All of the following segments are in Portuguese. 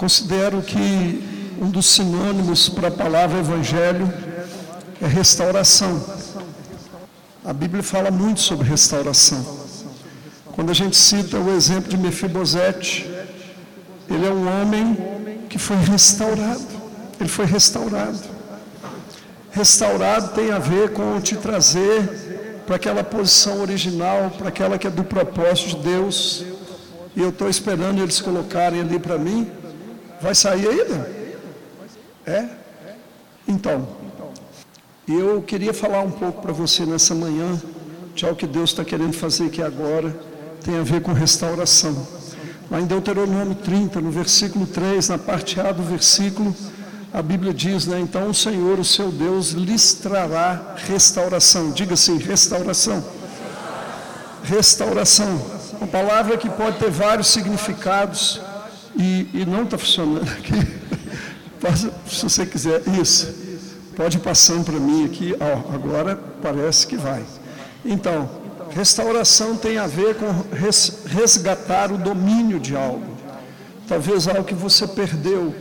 Considero que um dos sinônimos para a palavra evangelho é restauração. A Bíblia fala muito sobre restauração. Quando a gente cita o exemplo de Mefibosete, ele é um homem que foi restaurado. Ele foi restaurado. Restaurado tem a ver com te trazer para aquela posição original, para aquela que é do propósito de Deus. E eu estou esperando eles colocarem ali para mim. Vai sair ainda? É? Então, eu queria falar um pouco para você nessa manhã de algo que Deus está querendo fazer aqui agora, tem a ver com restauração. Lá em Deuteronômio 30, no versículo 3, na parte A do versículo, a Bíblia diz, né? Então o Senhor, o seu Deus, lhes trará restauração. Diga assim: restauração. Restauração. Uma palavra que pode ter vários significados e, e não está funcionando aqui. Se você quiser, isso. Pode ir passando para mim aqui. Ó, agora parece que vai. Então, restauração tem a ver com resgatar o domínio de algo. Talvez algo que você perdeu,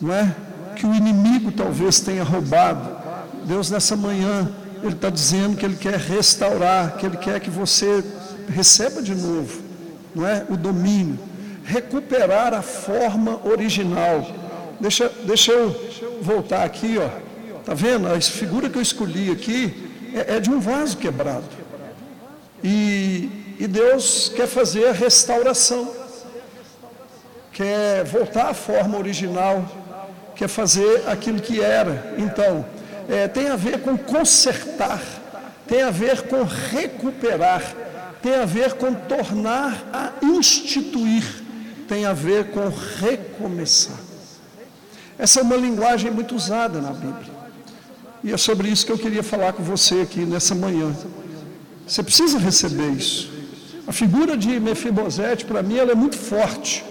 não é? que o inimigo talvez tenha roubado. Deus, nessa manhã, Ele está dizendo que Ele quer restaurar, que Ele quer que você receba de novo, não é? O domínio, recuperar a forma original. Deixa, deixa eu voltar aqui, ó. Tá vendo? A figura que eu escolhi aqui é, é de um vaso quebrado. E, e Deus quer fazer a restauração, quer voltar à forma original quer fazer aquilo que era. Então, é, tem a ver com consertar, tem a ver com recuperar, tem a ver com tornar a instituir, tem a ver com recomeçar. Essa é uma linguagem muito usada na Bíblia. E é sobre isso que eu queria falar com você aqui nessa manhã. Você precisa receber isso. A figura de Mefibosete, para mim, ela é muito forte,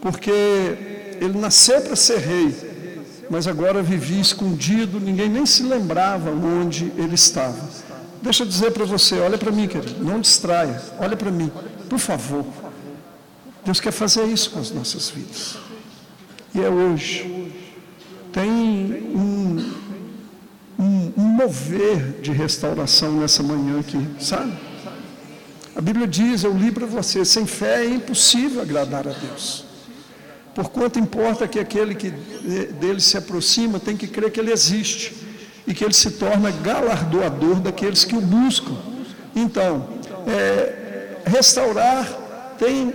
porque ele nasceu para ser rei, mas agora vivia escondido, ninguém nem se lembrava onde ele estava. Deixa eu dizer para você, olha para mim, querido, não distraia, olha para mim, por favor. Deus quer fazer isso com as nossas vidas. E é hoje. Tem um, um, um mover de restauração nessa manhã aqui, sabe? A Bíblia diz, eu li para você, sem fé é impossível agradar a Deus. Porquanto importa que aquele que dele se aproxima tem que crer que ele existe e que ele se torna galardoador daqueles que o buscam. Então, é, restaurar tem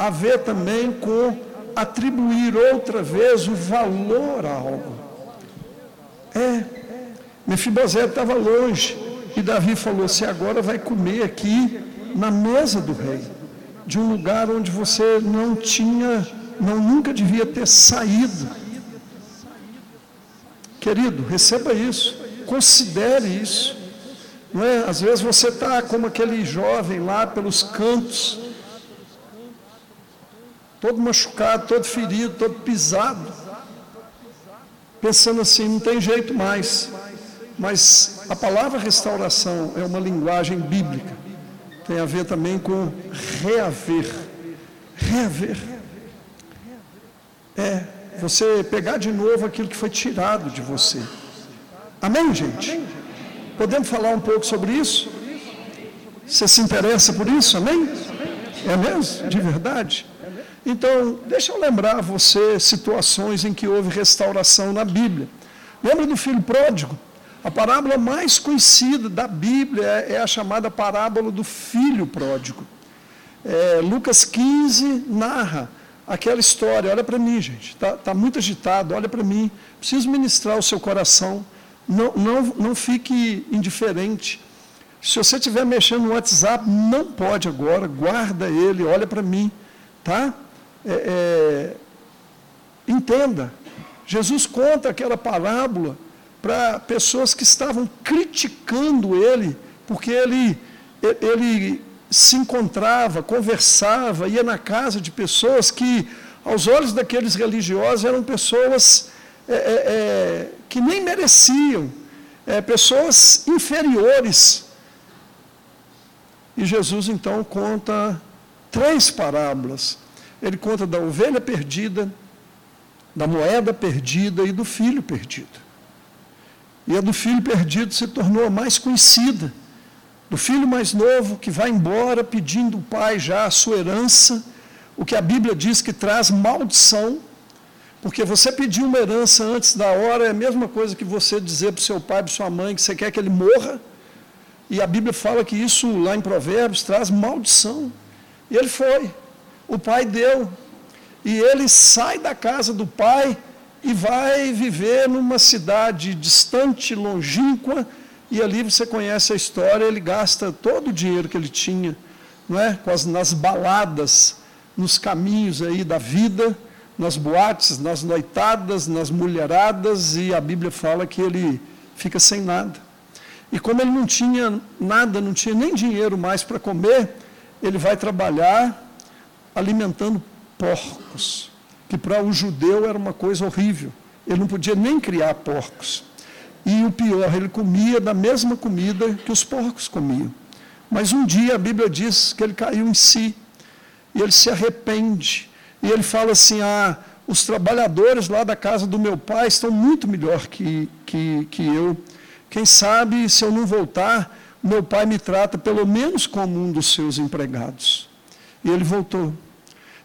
a ver também com atribuir outra vez o valor a algo. É, Mefibosete estava longe e Davi falou: Você agora vai comer aqui na mesa do rei, de um lugar onde você não tinha não nunca devia ter saído. Querido, receba isso, considere isso. Não é? Às vezes você está como aquele jovem lá pelos cantos, todo machucado, todo ferido, todo pisado, pensando assim, não tem jeito mais. Mas a palavra restauração é uma linguagem bíblica, tem a ver também com reaver. Reaver. É você pegar de novo aquilo que foi tirado de você. Amém, gente? Podemos falar um pouco sobre isso? Você se interessa por isso? Amém? É mesmo? De verdade? Então, deixa eu lembrar você situações em que houve restauração na Bíblia. Lembra do filho pródigo? A parábola mais conhecida da Bíblia é a chamada parábola do filho pródigo. É, Lucas 15 narra aquela história. Olha para mim, gente, está tá muito agitado, olha para mim. Preciso ministrar o seu coração. Não, não, não fique indiferente. Se você estiver mexendo no WhatsApp, não pode agora, guarda ele, olha para mim. Tá? É, é, entenda. Jesus conta aquela parábola para pessoas que estavam criticando ele, porque ele, ele se encontrava, conversava, ia na casa de pessoas que, aos olhos daqueles religiosos, eram pessoas é, é, é, que nem mereciam, é, pessoas inferiores. E Jesus então conta três parábolas. Ele conta da ovelha perdida, da moeda perdida e do filho perdido. E a do filho perdido se tornou a mais conhecida. Do filho mais novo que vai embora pedindo ao pai já a sua herança, o que a Bíblia diz que traz maldição, porque você pedir uma herança antes da hora é a mesma coisa que você dizer para o seu pai, para sua mãe, que você quer que ele morra. E a Bíblia fala que isso lá em Provérbios traz maldição. E ele foi. O pai deu. E ele sai da casa do pai e vai viver numa cidade distante, longínqua, e ali você conhece a história, ele gasta todo o dinheiro que ele tinha, não é? As, nas baladas, nos caminhos aí da vida, nas boates, nas noitadas, nas mulheradas, e a Bíblia fala que ele fica sem nada. E como ele não tinha nada, não tinha nem dinheiro mais para comer, ele vai trabalhar alimentando porcos, que para o judeu era uma coisa horrível. Ele não podia nem criar porcos. E o pior, ele comia da mesma comida que os porcos comiam. Mas um dia a Bíblia diz que ele caiu em si, e ele se arrepende. E ele fala assim: Ah, os trabalhadores lá da casa do meu pai estão muito melhor que, que, que eu. Quem sabe, se eu não voltar, meu pai me trata pelo menos como um dos seus empregados. E ele voltou.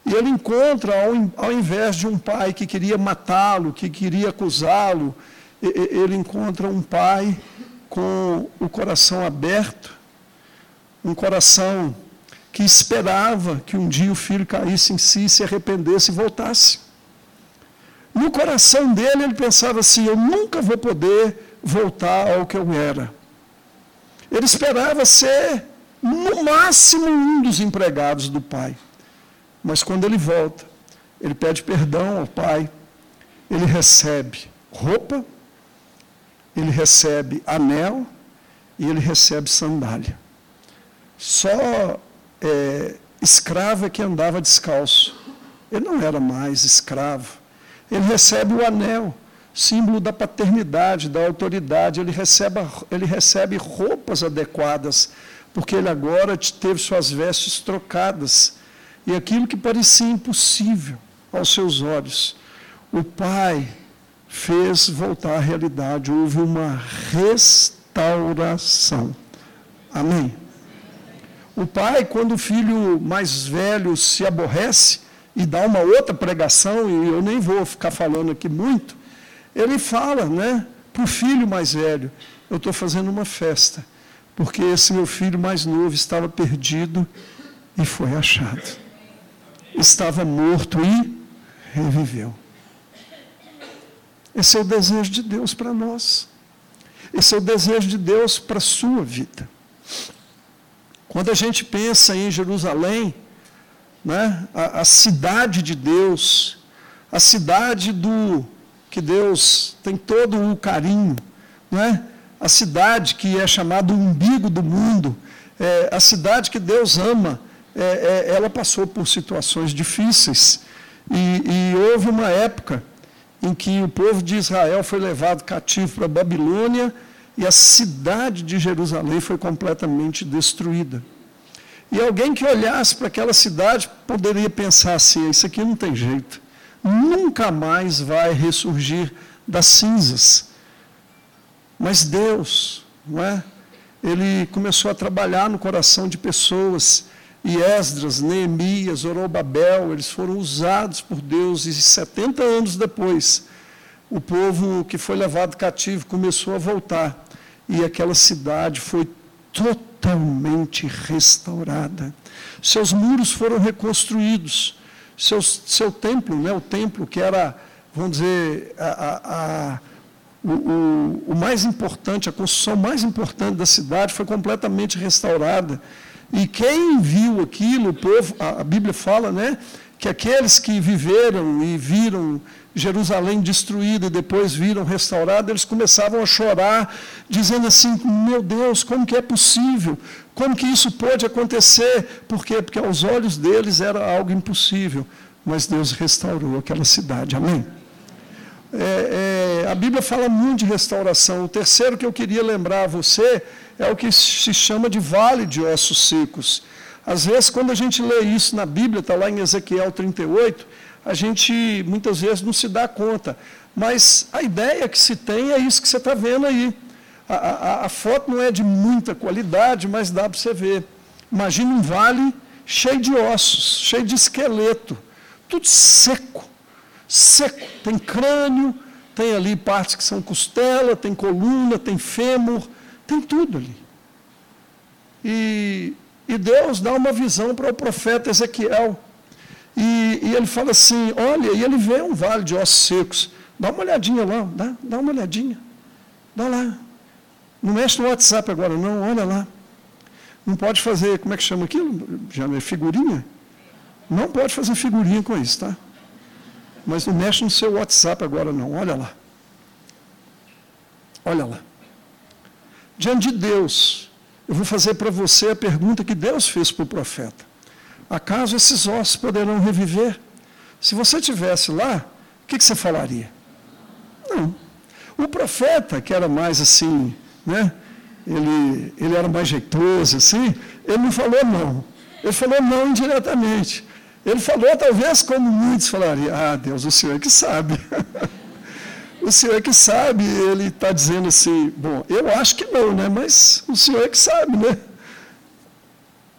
E ele encontra, ao, invés de um pai que queria matá-lo, que queria acusá-lo, ele encontra um pai com o coração aberto, um coração que esperava que um dia o filho caísse em si, se arrependesse e voltasse. No coração dele, ele pensava assim: eu nunca vou poder voltar ao que eu era. Ele esperava ser, no máximo, um dos empregados do pai. Mas quando ele volta, ele pede perdão ao pai, ele recebe roupa, ele recebe anel e ele recebe sandália. Só é, escravo é que andava descalço. Ele não era mais escravo. Ele recebe o anel, símbolo da paternidade, da autoridade. Ele recebe, ele recebe roupas adequadas, porque ele agora teve suas vestes trocadas e aquilo que parecia impossível aos seus olhos, o Pai fez voltar à realidade. Houve uma restauração. Amém? O pai, quando o filho mais velho se aborrece e dá uma outra pregação, e eu nem vou ficar falando aqui muito, ele fala né, para o filho mais velho: Eu estou fazendo uma festa, porque esse meu filho mais novo estava perdido e foi achado estava morto e reviveu. Esse é o desejo de Deus para nós. Esse é o desejo de Deus para a sua vida. Quando a gente pensa em Jerusalém, né, a, a cidade de Deus, a cidade do que Deus tem todo o carinho, né? A cidade que é chamada o umbigo do mundo, é, a cidade que Deus ama, é, é, ela passou por situações difíceis. E, e, houve uma época em que o povo de Israel foi levado cativo para a Babilônia e a cidade de Jerusalém foi completamente destruída. E alguém que olhasse para aquela cidade poderia pensar assim: isso aqui não tem jeito, nunca mais vai ressurgir das cinzas. Mas Deus, não é? Ele começou a trabalhar no coração de pessoas. E Esdras, Neemias, Zorobabel, eles foram usados por Deus. E 70 anos depois, o povo que foi levado cativo começou a voltar. E aquela cidade foi totalmente restaurada. Seus muros foram reconstruídos, seu, seu templo, né, o templo que era, vamos dizer, a, a, a o, o, mais importante, a construção mais importante da cidade foi completamente restaurada. E quem viu aquilo, o povo, a Bíblia fala, né, que aqueles que viveram e viram Jerusalém destruída e depois viram restaurada, eles começavam a chorar, dizendo assim: Meu Deus, como que é possível? Como que isso pode acontecer? Por quê? Porque aos olhos deles era algo impossível, mas Deus restaurou aquela cidade. Amém? É, é, a Bíblia fala muito de restauração. O terceiro que eu queria lembrar a você é o que se chama de vale de ossos secos. Às vezes, quando a gente lê isso na Bíblia, está lá em Ezequiel 38, a gente muitas vezes não se dá conta. Mas a ideia que se tem é isso que você está vendo aí. A, a, a, foto não é de muita qualidade, mas dá para você ver. Imagina um vale cheio de ossos, cheio de esqueleto, tudo seco, seco. Tem crânio, tem ali partes que são costela, tem coluna, tem fêmur, tem tudo ali. E, e Deus dá uma visão para o profeta Ezequiel. E, e, ele fala assim: olha, e ele vê um vale de ossos secos. Dá uma olhadinha lá, dá, dá uma olhadinha. Dá lá. Não mexe no WhatsApp agora, não, olha lá. Não pode fazer, como é que chama aquilo? Já é figurinha? Não pode fazer figurinha com isso, tá? Mas não mexe no seu WhatsApp agora, não. Olha lá. Olha lá. Diante de Deus, eu vou fazer para você a pergunta que Deus fez para o profeta: Acaso esses ossos poderão reviver? Se você tivesse lá, o que, que você falaria? Não. O profeta, que era mais assim, né? Ele, ele era mais jeitoso, assim, ele não falou não. Ele falou não indiretamente. Ele falou, talvez, como muitos falariam, ah, Deus, o Senhor é que sabe. o Senhor é que sabe, ele está dizendo assim, bom, eu acho que não, né? Mas o Senhor é que sabe, né?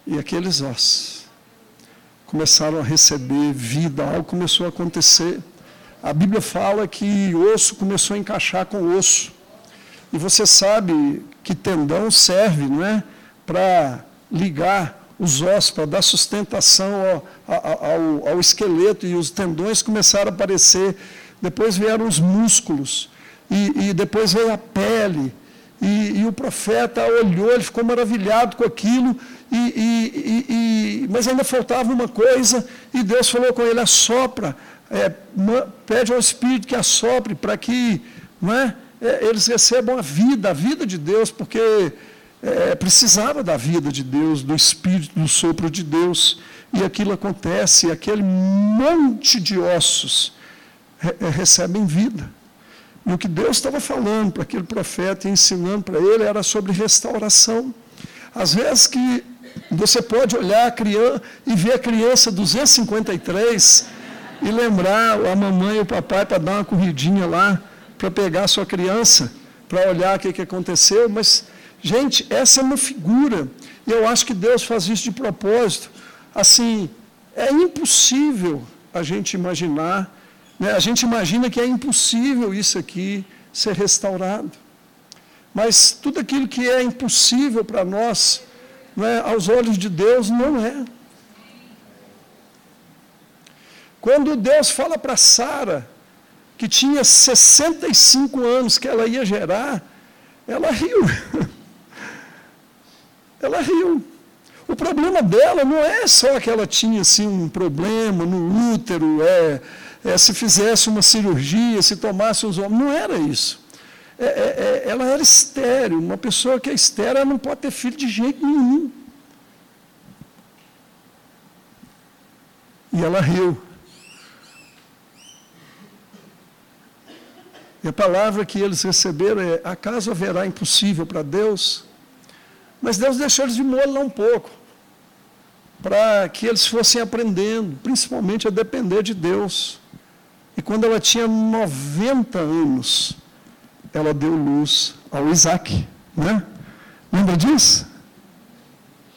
E aqueles ossos começaram a receber vida, algo começou a acontecer. A Bíblia fala que osso começou a encaixar com osso. E você sabe que tendão serve não é, para ligar os ossos, para dar sustentação ao, ao, ao, esqueleto, e os tendões começaram a aparecer. Depois vieram os músculos, e, e depois veio a pele. E, e, o profeta olhou, ele ficou maravilhado com aquilo, e, e, mas ainda faltava uma coisa, e Deus falou com ele: assopra, é, pede ao Espírito que assopre para que não é, é, eles recebam a vida, a vida de Deus, porque é, precisava da vida de Deus, do Espírito, do sopro de Deus. E aquilo acontece, e aquele monte de ossos re é, recebem vida. E o que Deus estava falando para aquele profeta e ensinando para ele era sobre restauração. Às vezes que você pode olhar a criança e ver a criança 253 e lembrar a mamãe e o papai para dar uma corridinha lá para pegar a sua criança, para olhar o que, que aconteceu, mas, gente, essa é uma figura, e eu acho que Deus faz isso de propósito. Assim, é impossível a gente imaginar, né? a gente imagina que é impossível isso aqui ser restaurado. Mas tudo aquilo que é impossível para nós, né, aos olhos de Deus, não é. Quando Deus fala para Sara, que tinha 65 anos que ela ia gerar, ela riu. ela riu. O problema dela não é só que ela tinha assim, um problema no útero, é, é se fizesse uma cirurgia, se tomasse os homens. Não era isso. É, é, é, ela era estéreo. Uma pessoa que é estéreo não pode ter filho de jeito nenhum. E ela riu. E a palavra que eles receberam é: acaso haverá impossível para Deus? Mas Deus deixou eles de molho um pouco, para que eles fossem aprendendo, principalmente a depender de Deus. E quando ela tinha 90 anos, ela deu luz ao Isaac. Né? Lembra disso?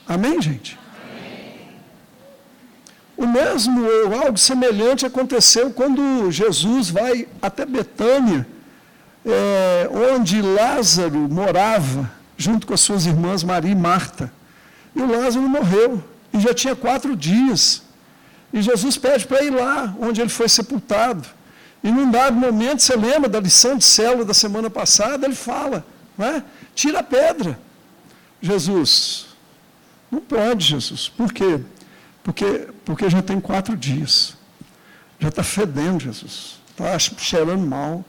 Amém, gente? O mesmo ou algo semelhante aconteceu quando Jesus vai até Betânia é, onde Lázaro morava, junto com as suas irmãs Maria e Marta. E o Lázaro morreu, e já tinha quatro dias. E Jesus pede para ir lá, onde ele foi sepultado. E num dado momento, você lembra da lição de célula da semana passada? Ele fala, não é? tira a pedra. Jesus, não pode, Jesus. Por quê? Porque, porque já tem quatro dias. Já está fedendo, Jesus. Está cheirando mal.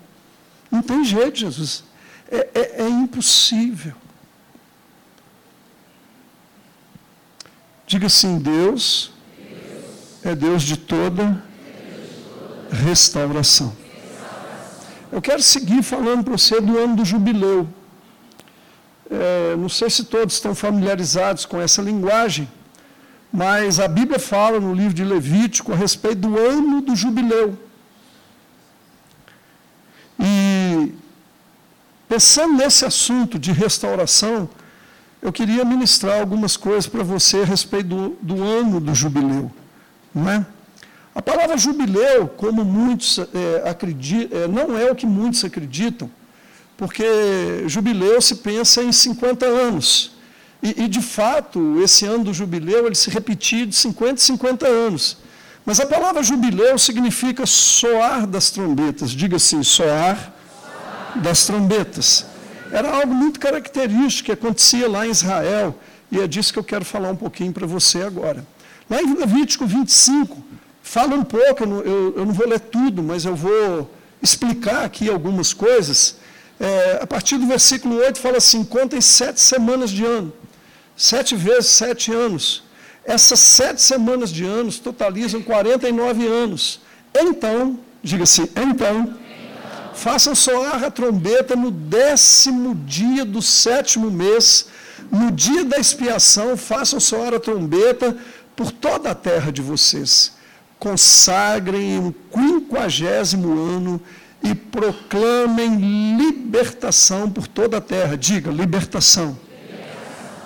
Não tem jeito, Jesus. É, é, é impossível. Diga assim: Deus é Deus de toda restauração. Eu quero seguir falando para você do ano do jubileu. É, não sei se todos estão familiarizados com essa linguagem, mas a Bíblia fala no livro de Levítico a respeito do ano do jubileu. E pensando nesse assunto de restauração, eu queria ministrar algumas coisas para você a respeito do, do ano do jubileu. Não é? A palavra jubileu, como muitos é, acreditam, é, não é o que muitos acreditam, porque jubileu se pensa em 50 anos. E, e, de fato, esse ano do jubileu ele se repetia de 50 em 50 anos. Mas a palavra jubileu significa soar das trombetas. Diga assim, soar das trombetas. Era algo muito característico que acontecia lá em Israel, e é disso que eu quero falar um pouquinho para você agora. Lá em Levítico 25, fala um pouco, eu não, eu, eu não vou ler tudo, mas eu vou explicar aqui algumas coisas. É, a partir do versículo 8 fala assim: contem sete semanas de ano, sete vezes sete anos. Essas sete semanas de anos totalizam 49 anos. Então, diga assim, então, façam soar a trombeta no décimo dia do sétimo mês, no dia da expiação, façam soar a trombeta por toda a terra de vocês. Consagrem o quinquagésimo ano e proclamem libertação por toda a terra. Diga, libertação.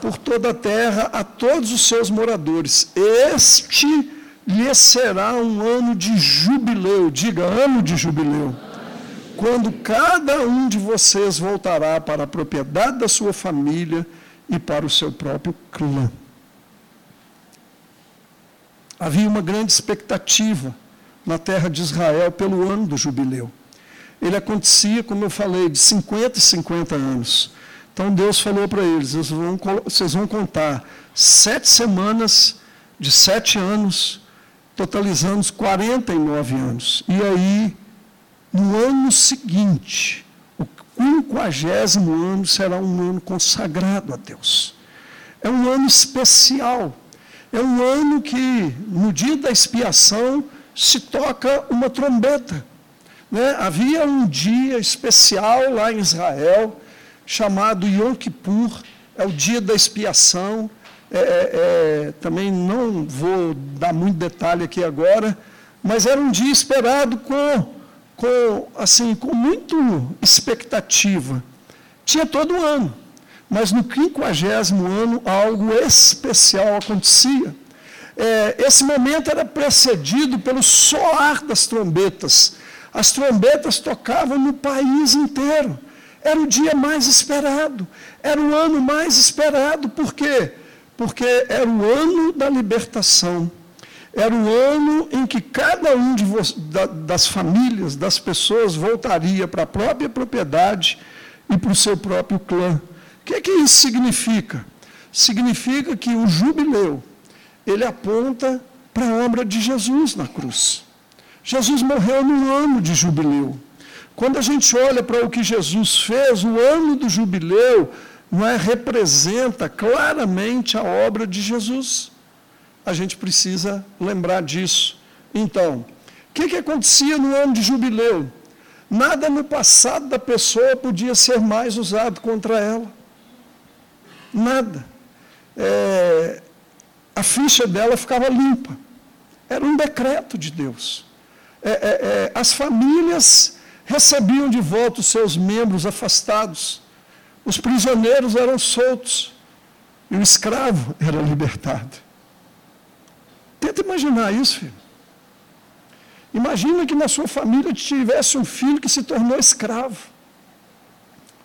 Por toda a terra a todos os seus moradores. Este lhe será um ano de jubileu. Diga, ano de jubileu. Quando cada um de vocês voltará para a propriedade da sua família e para o seu próprio clã. Havia uma grande expectativa na terra de Israel pelo ano do jubileu. Ele acontecia, como eu falei, de 50 e 50 anos. Então Deus falou para eles: vocês vão, vocês vão contar sete semanas de sete anos, totalizando 49 anos. E aí, no ano seguinte, o quinquagésimo ano será um ano consagrado a Deus. É um ano especial é um ano que, no dia da expiação, se toca uma trombeta. Né? Havia um dia especial lá em Israel, chamado Yom Kippur, é o dia da expiação. É, é, é também não vou dar muito detalhe aqui agora, mas era um dia esperado com, com, assim, com muito expectativa. Tinha todo ano mas no quinquagésimo ano algo especial acontecia. É, esse momento era precedido pelo soar das trombetas. As trombetas tocavam no país inteiro. Era o dia mais esperado, era o ano mais esperado. Por quê? Porque era o ano da libertação. Era o ano em que cada um da, das famílias, das pessoas, voltaria para a própria propriedade e para o seu próprio clã. O que, que isso significa? Significa que o jubileu, ele aponta para a obra de Jesus na cruz. Jesus morreu no ano de jubileu. Quando a gente olha para o que Jesus fez, o ano do jubileu não é, representa claramente a obra de Jesus. A gente precisa lembrar disso. Então, o que, que acontecia no ano de jubileu? Nada no passado da pessoa podia ser mais usado contra ela. Nada. É, a ficha dela ficava limpa. Era um decreto de Deus. É, é, é, as famílias recebiam de volta os seus membros afastados. Os prisioneiros eram soltos. E o escravo era libertado. Tenta imaginar isso, filho. Imagina que na sua família tivesse um filho que se tornou escravo.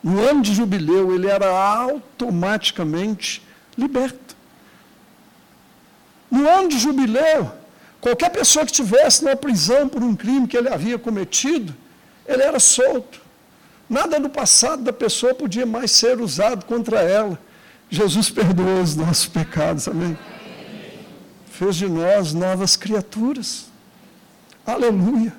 No ano de jubileu, ele era automaticamente liberto. No ano de jubileu, qualquer pessoa que estivesse na prisão por um crime que ele havia cometido, ele era solto. Nada no passado da pessoa podia mais ser usado contra ela. Jesus perdoou os nossos pecados, amém? Fez de nós novas criaturas. Aleluia.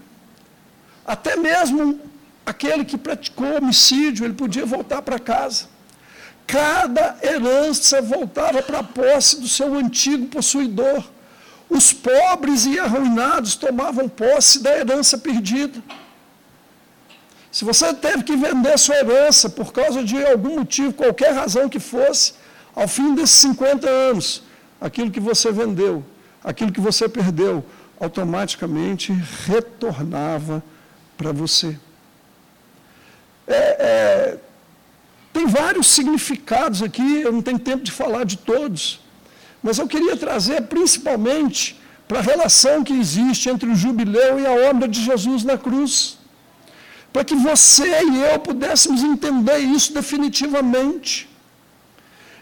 Até mesmo aquele que praticou homicídio, ele podia voltar para casa. Cada herança voltava para a posse do seu antigo possuidor. Os pobres e arruinados tomavam posse da herança perdida. Se você teve que vender sua herança por causa de algum motivo, qualquer razão que fosse, ao fim desses 50 anos, aquilo que você vendeu, aquilo que você perdeu, automaticamente retornava para você. É, é, tem vários significados aqui, eu não tenho tempo de falar de todos, mas eu queria trazer principalmente para a relação que existe entre o jubileu e a obra de Jesus na cruz. Para que você e eu pudéssemos entender isso definitivamente.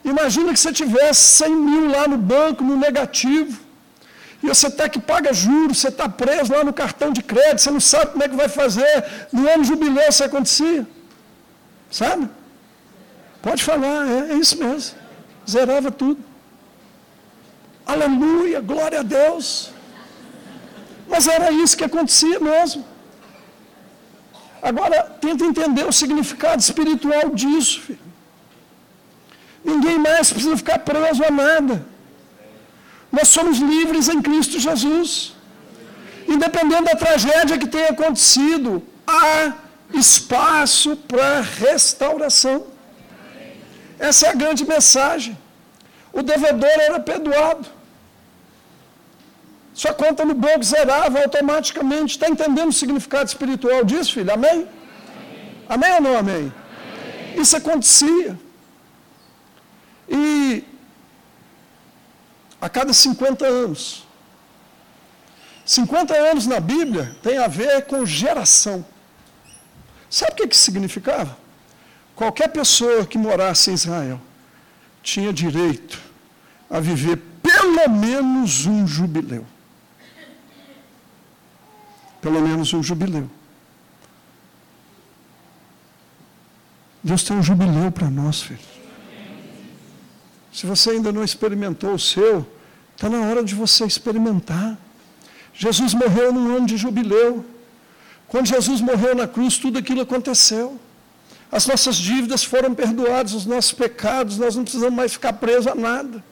Imagina que você tivesse 100 mil lá no banco, no negativo, e você está que paga juros, você está preso lá no cartão de crédito, você não sabe como é que vai fazer. No ano jubileu isso acontecia. Sabe? Pode falar, é, é isso mesmo. Zerava tudo. Aleluia, glória a Deus. Mas era isso que acontecia mesmo. Agora, tenta entender o significado espiritual disso, filho. Ninguém mais precisa ficar preso a nada. Nós somos livres em Cristo Jesus. Independente da tragédia que tenha acontecido, há espaço para restauração. Essa é a grande mensagem. O devedor era perdoado. Sua conta no banco zerava automaticamente. Está entendendo o significado espiritual disso, filho? Amém? Amém, amém ou não amém? amém? Isso acontecia. E a cada 50 anos. 50 anos na Bíblia tem a ver com geração. Sabe o que, significava? Qualquer pessoa que morasse em Israel tinha direito a viver pelo menos um jubileu. Pelo menos um jubileu. Deus tem um jubileu para nós, filho. Se você ainda não experimentou o seu, está na hora de você experimentar. Jesus morreu num ano de jubileu. Quando Jesus morreu na cruz, tudo aquilo aconteceu. As nossas dívidas foram perdoadas, os nossos pecados, nós não precisamos mais ficar presos a nada.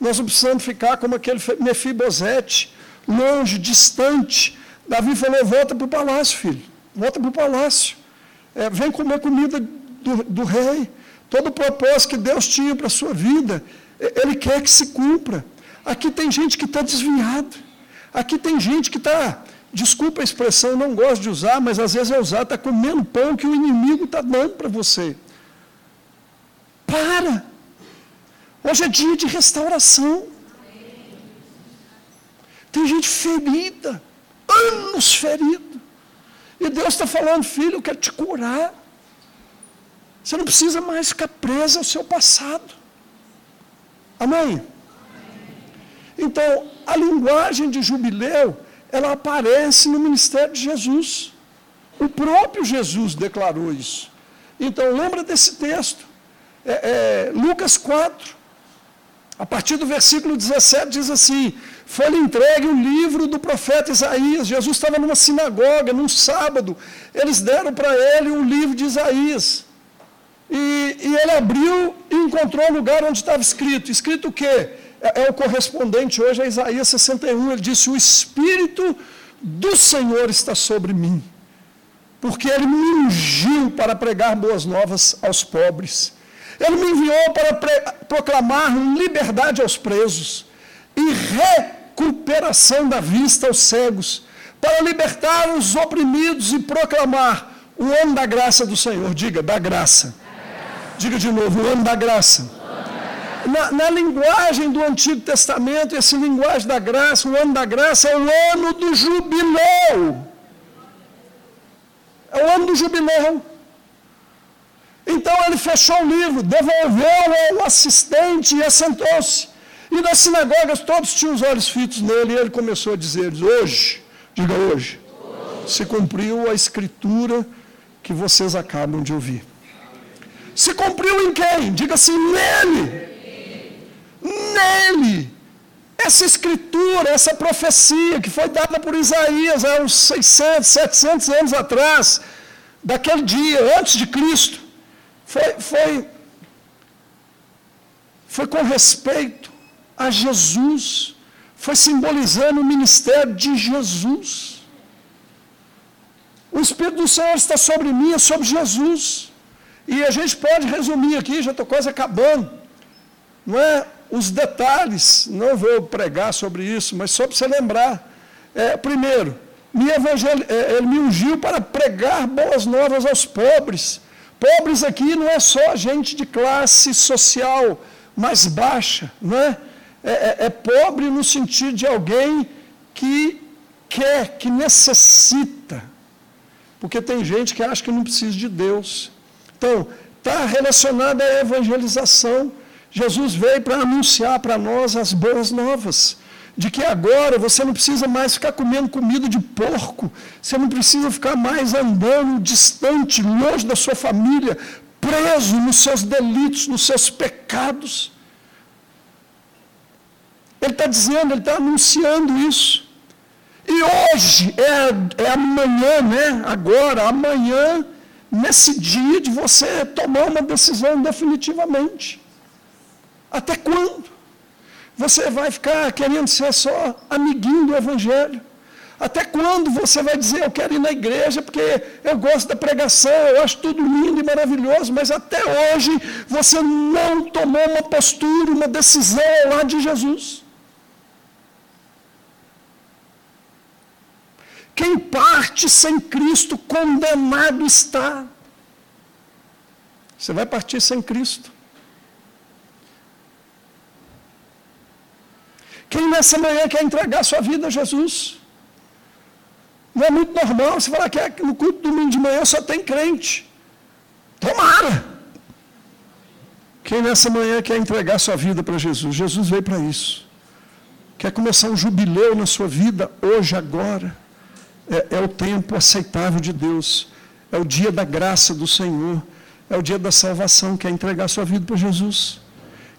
Nós não precisamos ficar como aquele Mefibosete, longe, distante. Davi falou: volta para o palácio, filho. Volta para o palácio. É, vem comer comida do, do rei. Todo o propósito que Deus tinha para a sua vida, Ele quer que se cumpra. Aqui tem gente que está desviada. Aqui tem gente que está, desculpa a expressão, não gosto de usar, mas às vezes é usar, está comendo pão que o inimigo está dando para você. Para! Hoje é dia de restauração. Tem gente ferida, anos ferido. E Deus está falando, filho, eu quero te curar. Você não precisa mais ficar preso ao seu passado. Amém? Então, a linguagem de jubileu, ela aparece no ministério de Jesus. O próprio Jesus declarou isso. Então, lembra desse texto. É, é, Lucas 4, a partir do versículo 17, diz assim: Foi-lhe entregue o livro do profeta Isaías. Jesus estava numa sinagoga, num sábado. Eles deram para ele o livro de Isaías. E, e ele abriu e encontrou o lugar onde estava escrito. Escrito o quê? É, é o correspondente hoje a Isaías 61. Ele disse: O Espírito do Senhor está sobre mim, porque ele me ungiu para pregar boas novas aos pobres. Ele me enviou para proclamar liberdade aos presos e recuperação da vista aos cegos, para libertar os oprimidos e proclamar o ano da graça do Senhor. Diga, da graça Diga de novo, o ano da graça. Na, na, linguagem do Antigo Testamento, essa linguagem da graça, o ano da graça é o ano do jubileu. É o ano do jubileu. Então ele fechou o livro, devolveu ao assistente e assentou-se. E nas sinagogas todos tinham os olhos fitos nele e ele começou a dizer: Hoje, diga hoje, se cumpriu a escritura que vocês acabam de ouvir. Se cumpriu em quem? Diga assim, nele. Nele. Essa escritura, essa profecia que foi dada por Isaías há uns 600, 700 anos atrás, daquele dia, antes de Cristo, foi, foi, foi com respeito a Jesus, foi simbolizando o ministério de Jesus. O Espírito do Senhor está sobre mim, é sobre Jesus. E a gente pode resumir aqui, já estou quase acabando. Não é? os detalhes, não vou pregar sobre isso, mas só para você lembrar. É, primeiro, me evangel... É, ele me ungiu para pregar boas novas aos pobres. Pobres aqui não é só gente de classe social mais baixa, não é? É, é, é pobre no sentido de alguém que quer, que necessita. Porque tem gente que acha que não precisa de Deus. Então, está relacionado à evangelização. Jesus veio para anunciar para nós as boas novas. De que agora você não precisa mais ficar comendo comida de porco, você não precisa ficar mais andando distante, longe da sua família, preso nos seus delitos, nos seus pecados. Ele está dizendo, ele está anunciando isso. E hoje é, é amanhã, né? Agora, amanhã, nesse dia de você tomar uma decisão definitivamente. Até quando? Você vai ficar querendo ser só amiguinho do Evangelho? Até quando você vai dizer, eu quero ir na igreja porque eu gosto da pregação, eu acho tudo lindo e maravilhoso, mas até hoje você não tomou uma postura, uma decisão lá de Jesus? Quem parte sem Cristo, condenado está. Você vai partir sem Cristo. Quem nessa manhã quer entregar sua vida a Jesus? Não é muito normal você falar que é no culto do domingo de manhã só tem crente. Tomara! Quem nessa manhã quer entregar sua vida para Jesus? Jesus veio para isso. Quer começar um jubileu na sua vida hoje, agora? É, é o tempo aceitável de Deus, é o dia da graça do Senhor, é o dia da salvação, quer entregar sua vida para Jesus,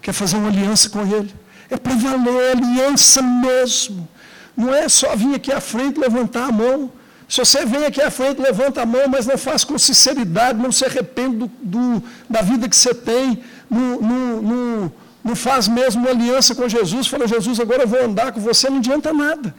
quer fazer uma aliança com Ele. É para valer aliança mesmo. Não é só vir aqui à frente levantar a mão. Se você vem aqui à frente, levanta a mão, mas não faz com sinceridade, não se arrepende do, do, da vida que você tem, não, não, não, não faz mesmo uma aliança com Jesus, fala, Jesus, agora eu vou andar com você, não adianta nada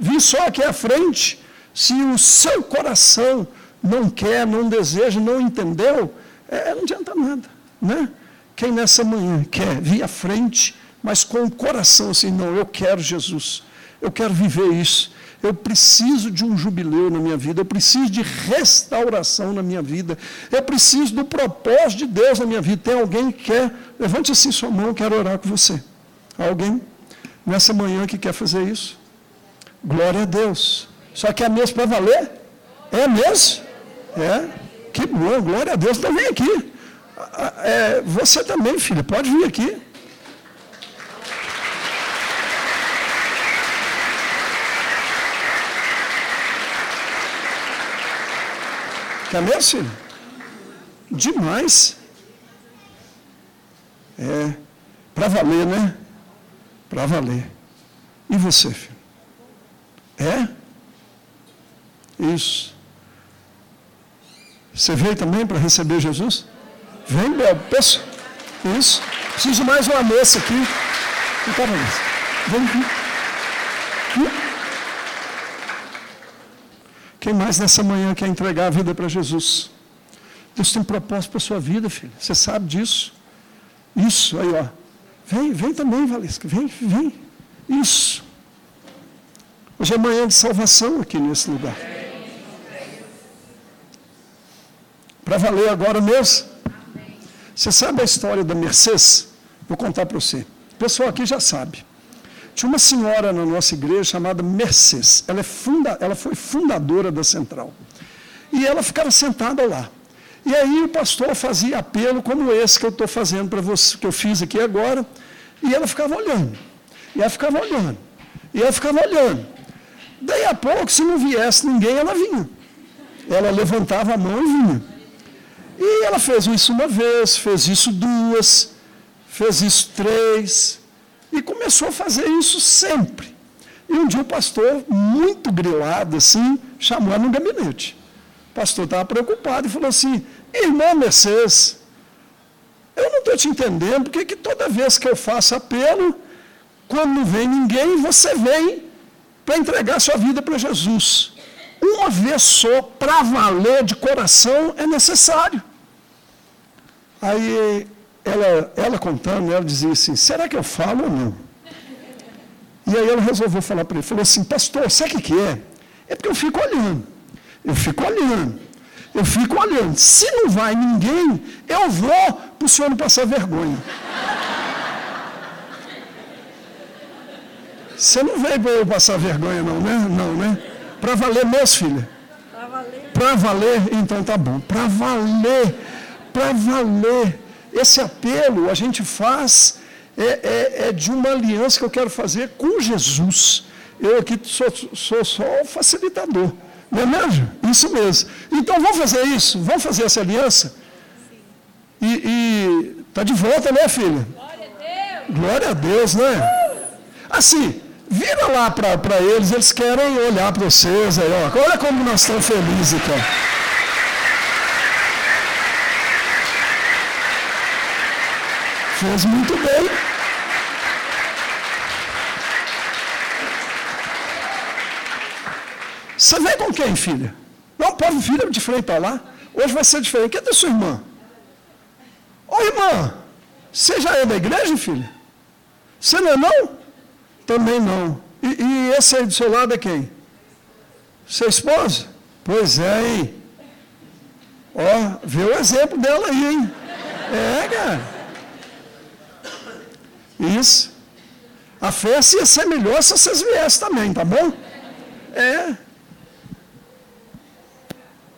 vir só aqui à frente, se o seu coração não quer, não deseja, não entendeu, é, não adianta nada. Né? Quem nessa manhã quer vir à frente, mas com o coração assim, não, eu quero Jesus, eu quero viver isso, eu preciso de um jubileu na minha vida, eu preciso de restauração na minha vida, eu preciso do propósito de Deus na minha vida. Tem alguém que quer, levante assim sua mão, eu quero orar com você. Alguém nessa manhã que quer fazer isso? Glória a Deus. Só que é mesmo para valer? É mesmo? É. Que bom, glória a Deus. Então vem aqui. É, você também, filho, pode vir aqui. Quer mesmo, filho? Demais. É, para valer, né? Para valer. E você, filho? É? Isso. Você veio também para receber Jesus? Vem, Bel. Peço. Isso. Preciso mais uma mesa aqui. Vem aqui. Quem mais nessa manhã quer entregar a vida para Jesus? Deus tem um propósito para a sua vida, filho. Você sabe disso? Isso, aí, ó. Vem, vem também, Valesca. Vem, vem. Isso. Hoje é manhã de salvação aqui nesse lugar. Para valer agora mesmo. Você sabe a história da Mercedes? Vou contar para você. O pessoal aqui já sabe. Tinha uma senhora na nossa igreja chamada Mercedes. Ela, é funda, ela foi fundadora da central. E ela ficava sentada lá. E aí o pastor fazia apelo como esse que eu estou fazendo para você, que eu fiz aqui agora. E ela ficava olhando. E ela ficava olhando. E ela ficava olhando. Daí a pouco, se não viesse ninguém, ela vinha. Ela levantava a mão e vinha. E ela fez isso uma vez, fez isso duas, fez isso três, e começou a fazer isso sempre. E um dia o pastor, muito grilado assim, chamou ela no gabinete. O pastor estava preocupado e falou assim: Irmã Mercedes, eu não estou te entendendo, porque que toda vez que eu faço apelo, quando não vem ninguém, você vem para entregar sua vida para Jesus. Uma vez só, para valer de coração, é necessário. Aí ela, ela contando, ela dizia assim: será que eu falo ou não? E aí ela resolveu falar para ele: falou assim, pastor, sabe o que, é? É porque eu fico olhando. Eu fico olhando. Eu fico olhando. Se não vai ninguém, eu vou para o senhor não passar vergonha. Você não veio para eu passar vergonha, não, né? Não, né? Para valer mesmo, filha? Para valer. Para valer, então tá bom. Para valer. Para valer. Esse apelo a gente faz é, é, é, de uma aliança que eu quero fazer com Jesus. Eu aqui sou, sou só o facilitador. Não é mesmo? Isso mesmo. Então vamos fazer isso, vamos fazer essa aliança. E está de volta, né, filha? Glória a Deus. Glória a Deus, né? Assim, vira lá para eles, eles querem olhar para vocês aí, ó. Olha como nós estamos felizes, cara. Fez muito bem. Você vem com quem, filha? Não, pode vir de frente para lá. Hoje vai ser diferente. Cadê sua irmã? Ô irmã, você já é da igreja, filha? Você não é não? Também não. E, e esse aí do seu lado é quem? Sua esposa? Pois é, hein? Ó, vê o exemplo dela aí, hein? É, cara. Isso. A festa ia ser melhor se vocês viessem também, tá bom? É.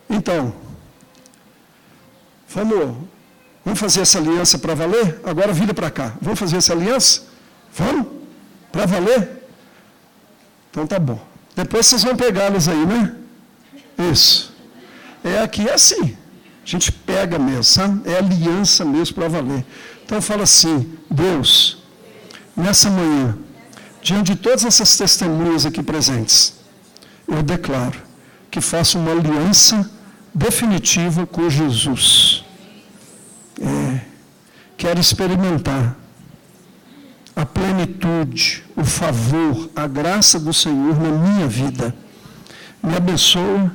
Então, vamos, vamos fazer essa aliança para valer? Agora vira para cá. Vamos fazer essa aliança? Vamos? Para valer? Então tá bom. Depois vocês vão pegá-los aí, né? Isso. É aqui é assim. A gente pega mesmo, sabe? É aliança mesmo para valer. Então fala assim, Deus, nessa manhã, diante de todas essas testemunhas aqui presentes, eu declaro que faço uma aliança definitiva com Jesus. É, quero experimentar a plenitude, o favor, a graça do Senhor na minha vida. Me abençoa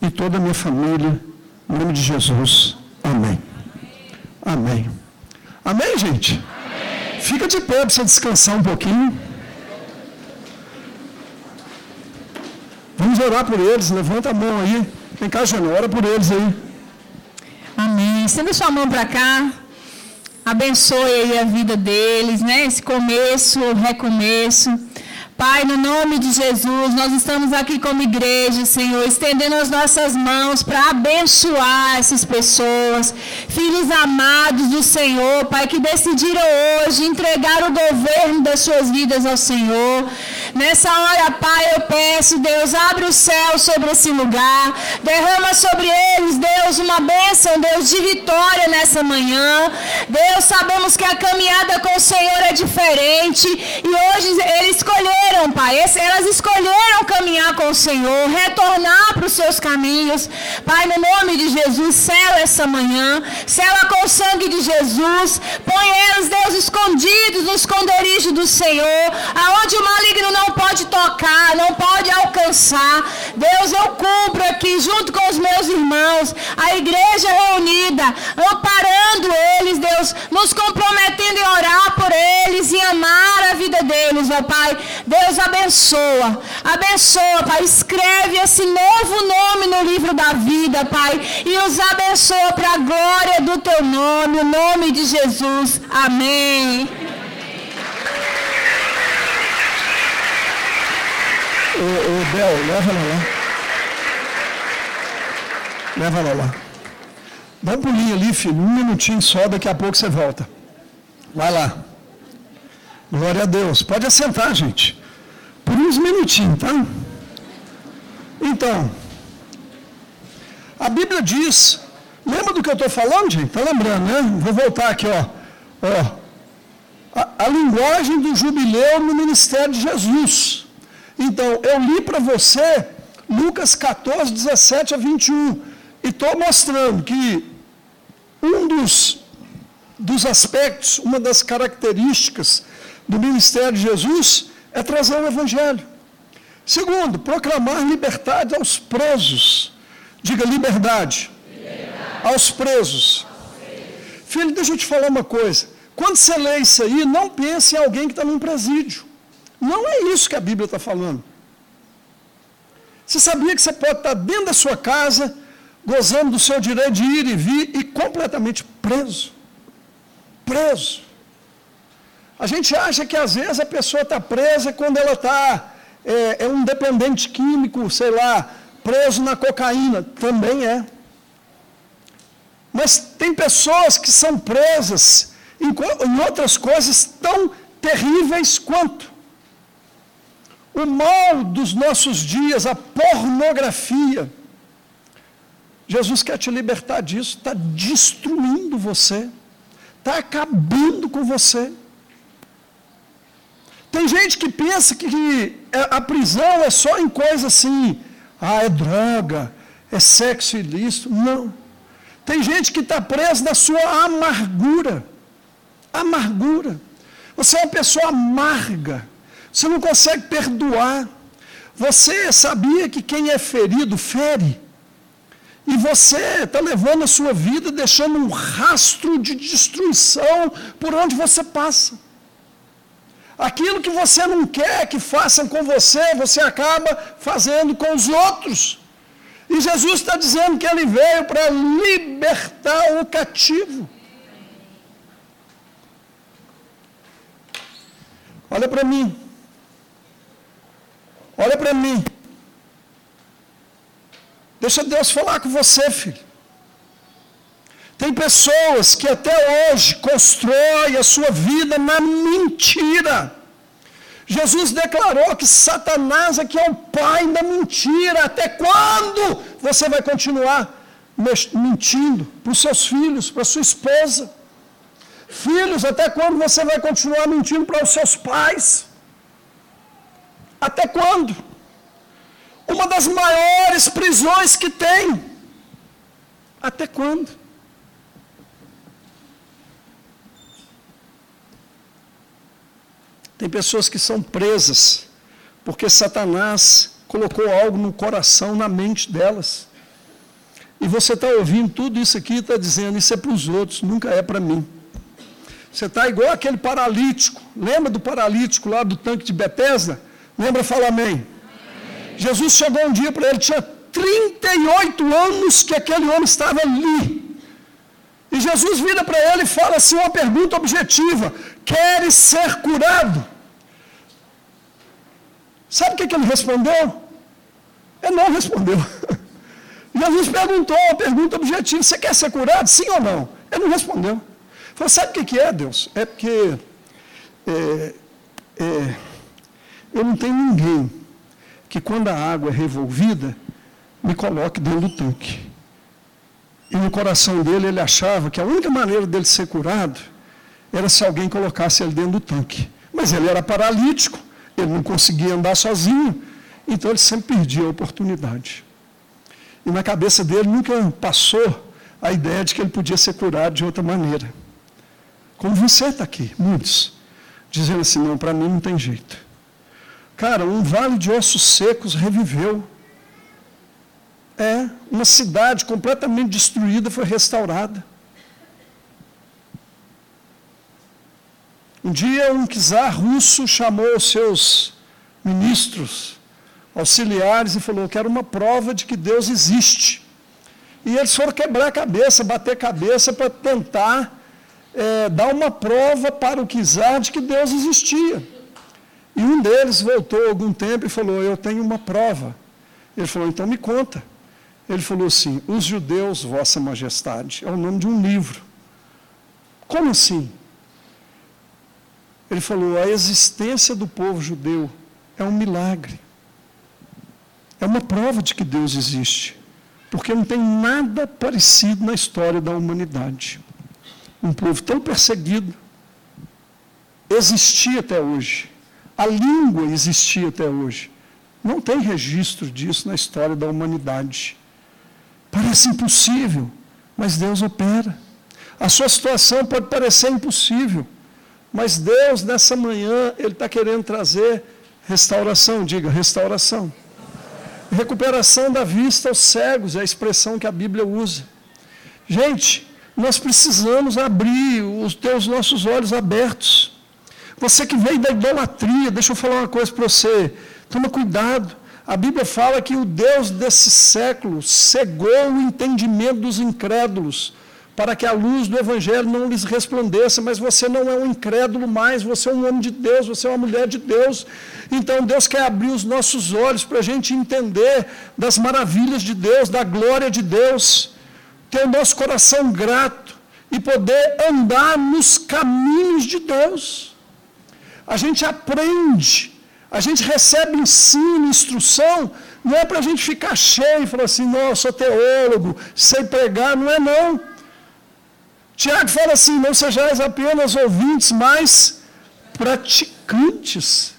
e toda a minha família, em nome de Jesus. Amém. Amém. Amém, gente? Amém. Fica de pé para você descansar um pouquinho. Vamos orar por eles. Levanta a mão aí. Vem cá, Jana, ora por eles aí. Amém. Estenda sua mão para cá. Abençoe aí a vida deles, né? Esse começo, recomeço. Pai, no nome de Jesus, nós estamos aqui como igreja, Senhor, estendendo as nossas mãos para abençoar essas pessoas, filhos amados do Senhor, Pai, que decidiram hoje entregar o governo das suas vidas ao Senhor. Nessa hora, Pai, eu peço, Deus, abre o céu sobre esse lugar, derrama sobre eles, Deus, uma bênção, Deus, de vitória nessa manhã. Deus, sabemos que a caminhada com o Senhor é diferente e hoje eles escolheram, Pai, elas escolheram caminhar com o Senhor, retornar para os seus caminhos. Pai, no nome de Jesus, sela essa manhã, sela com o sangue de Jesus, põe eles, Deus, escondidos no esconderijo do Senhor, aonde o maligno não não pode tocar, não pode alcançar. Deus, eu cumpro aqui junto com os meus irmãos, a igreja reunida, amparando eles, Deus, nos comprometendo em orar por eles e amar a vida deles, ó Pai. Deus abençoa, abençoa, Pai. Escreve esse novo nome no livro da vida, Pai, e os abençoa para a glória do teu nome, o nome de Jesus. Amém. Ô, ô Bel, leva ela lá. Leva ela lá. Dá um pulinho ali, filho, um minutinho só, daqui a pouco você volta. Vai lá. Glória a Deus. Pode assentar, gente. Por uns minutinhos, tá? Então, a Bíblia diz, lembra do que eu estou falando, gente? Está lembrando, né? Vou voltar aqui, ó. ó a, a linguagem do jubileu no ministério de Jesus. Então, eu li para você Lucas 14, 17 a 21, e estou mostrando que um dos, dos aspectos, uma das características do ministério de Jesus é trazer o Evangelho. Segundo, proclamar liberdade aos presos. Diga liberdade. liberdade. Aos presos. Filho, deixa eu te falar uma coisa. Quando você lê isso aí, não pense em alguém que está num presídio. Não é isso que a Bíblia está falando. Você sabia que você pode estar dentro da sua casa, gozando do seu direito de ir e vir e completamente preso? Preso. A gente acha que às vezes a pessoa está presa quando ela está, é, é um dependente químico, sei lá, preso na cocaína. Também é. Mas tem pessoas que são presas em, em outras coisas tão terríveis quanto. O mal dos nossos dias, a pornografia. Jesus quer te libertar disso, está destruindo você, está acabando com você. Tem gente que pensa que a prisão é só em coisa assim, ah, é droga, é sexo ilícito. Não. Tem gente que está presa na sua amargura. Amargura. Você é uma pessoa amarga. Você não consegue perdoar. Você sabia que quem é ferido fere. E você está levando a sua vida deixando um rastro de destruição por onde você passa. Aquilo que você não quer que façam com você, você acaba fazendo com os outros. E Jesus está dizendo que ele veio para libertar o cativo. Olha para mim. Olha para mim. Deixa Deus falar com você, filho. Tem pessoas que até hoje constroem a sua vida na mentira. Jesus declarou que Satanás aqui é o pai da mentira. Até quando você vai continuar mentindo para os seus filhos, para sua esposa? Filhos, até quando você vai continuar mentindo para os seus pais? Até quando? Uma das maiores prisões que tem. Até quando? Tem pessoas que são presas porque Satanás colocou algo no coração, na mente delas. E você está ouvindo tudo isso aqui e está dizendo: Isso é para os outros, nunca é para mim. Você está igual aquele paralítico. Lembra do paralítico lá do tanque de Betesda? Lembra? Fala amém. amém. Jesus chegou um dia para ele, tinha 38 anos que aquele homem estava ali. E Jesus vira para ele e fala assim: uma pergunta objetiva: Queres ser curado? Sabe o que, que ele respondeu? Ele não respondeu. Jesus perguntou uma pergunta objetiva: Você quer ser curado? Sim ou não? Ele não respondeu. Falou: Sabe o que, que é, Deus? É porque é, é, eu não tenho ninguém que, quando a água é revolvida, me coloque dentro do tanque. E no coração dele, ele achava que a única maneira dele ser curado era se alguém colocasse ele dentro do tanque. Mas ele era paralítico, ele não conseguia andar sozinho, então ele sempre perdia a oportunidade. E na cabeça dele nunca passou a ideia de que ele podia ser curado de outra maneira. Como você está aqui, muitos, dizendo assim: não, para mim não tem jeito. Cara, um vale de ossos secos reviveu. É, uma cidade completamente destruída foi restaurada. Um dia um czar russo chamou os seus ministros auxiliares e falou: Quero uma prova de que Deus existe. E eles foram quebrar a cabeça, bater a cabeça para tentar é, dar uma prova para o czar de que Deus existia. E um deles voltou algum tempo e falou: Eu tenho uma prova. Ele falou: Então me conta. Ele falou assim: Os judeus, Vossa Majestade. É o nome de um livro. Como assim? Ele falou: a existência do povo judeu é um milagre. É uma prova de que Deus existe. Porque não tem nada parecido na história da humanidade. Um povo tão perseguido existia até hoje. A língua existia até hoje. Não tem registro disso na história da humanidade. Parece impossível, mas Deus opera. A sua situação pode parecer impossível, mas Deus, nessa manhã, Ele está querendo trazer restauração, diga, restauração. Recuperação da vista aos cegos, é a expressão que a Bíblia usa. Gente, nós precisamos abrir os teus nossos olhos abertos. Você que veio da idolatria, deixa eu falar uma coisa para você. Toma cuidado. A Bíblia fala que o Deus desse século cegou o entendimento dos incrédulos para que a luz do Evangelho não lhes resplandeça, mas você não é um incrédulo mais, você é um homem de Deus, você é uma mulher de Deus. Então Deus quer abrir os nossos olhos para a gente entender das maravilhas de Deus, da glória de Deus, ter o nosso coração grato e poder andar nos caminhos de Deus. A gente aprende, a gente recebe ensino, instrução, não é para a gente ficar cheio e falar assim, não, eu sou teólogo, sei pregar, não é não. Tiago fala assim: não sejais apenas ouvintes, mas praticantes.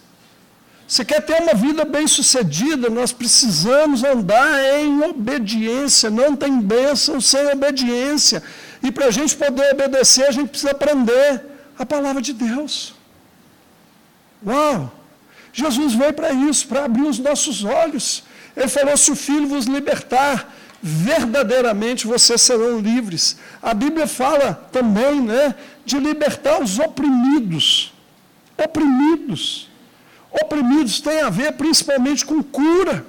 Você quer ter uma vida bem-sucedida, nós precisamos andar em obediência. Não tem bênção sem obediência. E para a gente poder obedecer, a gente precisa aprender a palavra de Deus. Uau! Jesus veio para isso, para abrir os nossos olhos. Ele falou: se o Filho vos libertar, verdadeiramente vocês serão livres. A Bíblia fala também né, de libertar os oprimidos. Oprimidos. Oprimidos tem a ver principalmente com cura.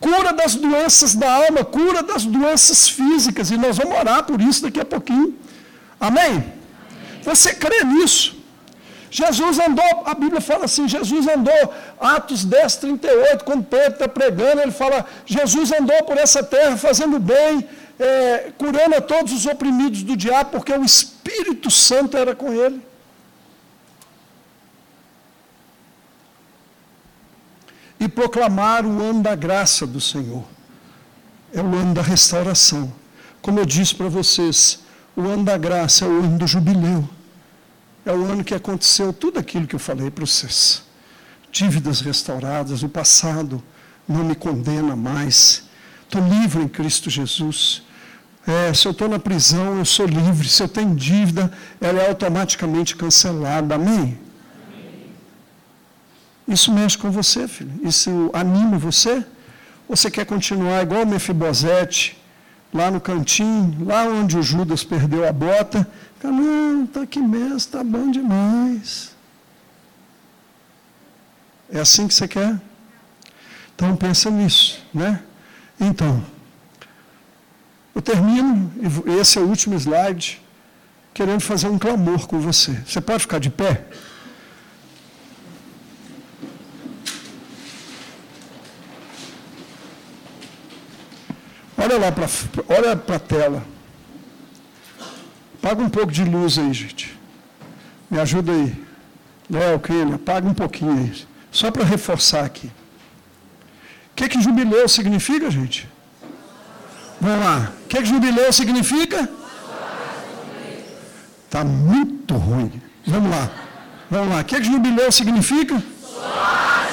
Cura das doenças da alma, cura das doenças físicas. E nós vamos orar por isso daqui a pouquinho. Amém? Você crê nisso? Jesus andou, a Bíblia fala assim, Jesus andou, Atos 10, 38, quando Pedro está pregando, ele fala, Jesus andou por essa terra fazendo bem, é, curando a todos os oprimidos do diabo, porque o Espírito Santo era com ele. E proclamar o ano da graça do Senhor. É o ano da restauração. Como eu disse para vocês, o ano da graça é o ano do jubileu é o ano que aconteceu tudo aquilo que eu falei para vocês. Dívidas restauradas, o passado não me condena mais. Estou livre em Cristo Jesus. É, se eu estou na prisão, eu sou livre. Se eu tenho dívida, ela é automaticamente cancelada. Amém? Isso mexe com você, filho? Isso anima você? Você quer continuar igual o Mefibosete, lá no cantinho, lá onde o Judas perdeu a bota. Fica, não, está aqui mesmo, está bom demais. É assim que você quer? Então pensa nisso, né? Então, eu termino, esse é o último slide, querendo fazer um clamor com você. Você pode ficar de pé? Olha lá para olha para a tela. Paga um pouco de luz aí, gente. Me ajuda aí. Léo, Kênia, apaga um pouquinho aí. Só para reforçar aqui. O que, que jubileu significa, gente? Vamos lá. O que, que jubileu significa? Está muito ruim. Vamos lá. Vamos lá. O que, que jubileu significa? Soar.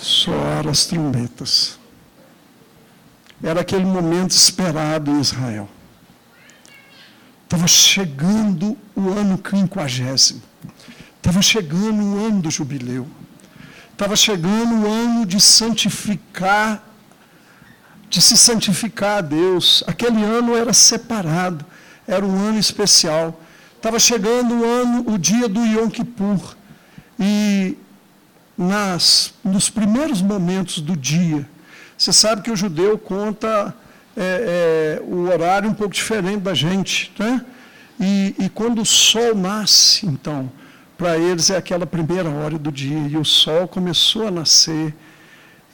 Soar as trombetas. Era aquele momento esperado em Israel. Estava chegando o ano quinquagésimo. Estava chegando o ano do jubileu. Estava chegando o ano de santificar, de se santificar a Deus. Aquele ano era separado, era um ano especial. Estava chegando o ano, o dia do Yom Kippur. E nas, nos primeiros momentos do dia, você sabe que o judeu conta é, é, o horário um pouco diferente da gente. Né? E, e quando o sol nasce, então, para eles é aquela primeira hora do dia. E o sol começou a nascer.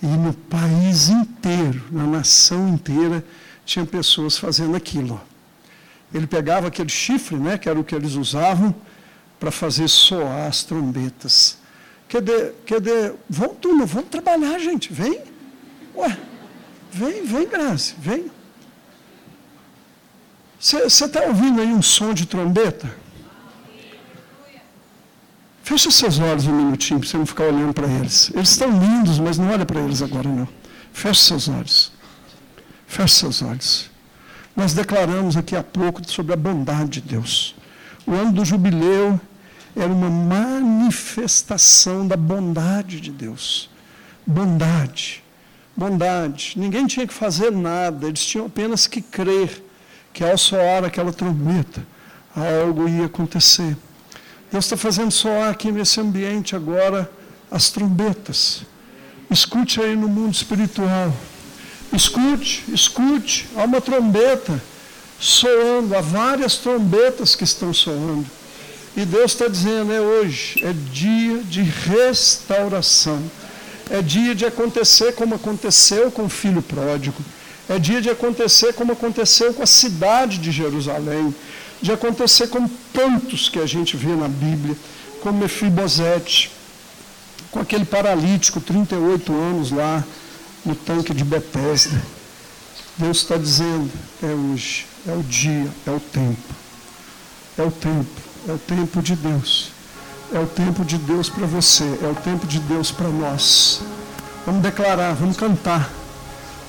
E no país inteiro, na nação inteira, tinha pessoas fazendo aquilo. Ele pegava aquele chifre, né, que era o que eles usavam, para fazer soar as trombetas. Cadê, cadê? Vamos, turma, vamos trabalhar, gente, vem. Ué, vem, vem, Graça, vem. Você está ouvindo aí um som de trombeta? Fecha seus olhos um minutinho para você não ficar olhando para eles. Eles estão lindos, mas não olha para eles agora não. Feche seus olhos. Feche seus olhos. Nós declaramos aqui há pouco sobre a bondade de Deus. O ano do jubileu era uma manifestação da bondade de Deus. Bondade bondade. Ninguém tinha que fazer nada, eles tinham apenas que crer que ao soar aquela trombeta, algo ia acontecer. Deus está fazendo soar aqui nesse ambiente agora as trombetas. Escute aí no mundo espiritual. Escute, escute. Há uma trombeta soando, há várias trombetas que estão soando. E Deus está dizendo: é hoje, é dia de restauração. É dia de acontecer como aconteceu com o filho pródigo. É dia de acontecer como aconteceu com a cidade de Jerusalém. De acontecer com tantos que a gente vê na Bíblia, como Mefibosete, com aquele paralítico, 38 anos lá no tanque de Betesda. Deus está dizendo, é hoje, é o dia, é o tempo. É o tempo, é o tempo de Deus. É o tempo de Deus para você, é o tempo de Deus para nós. Vamos declarar, vamos cantar.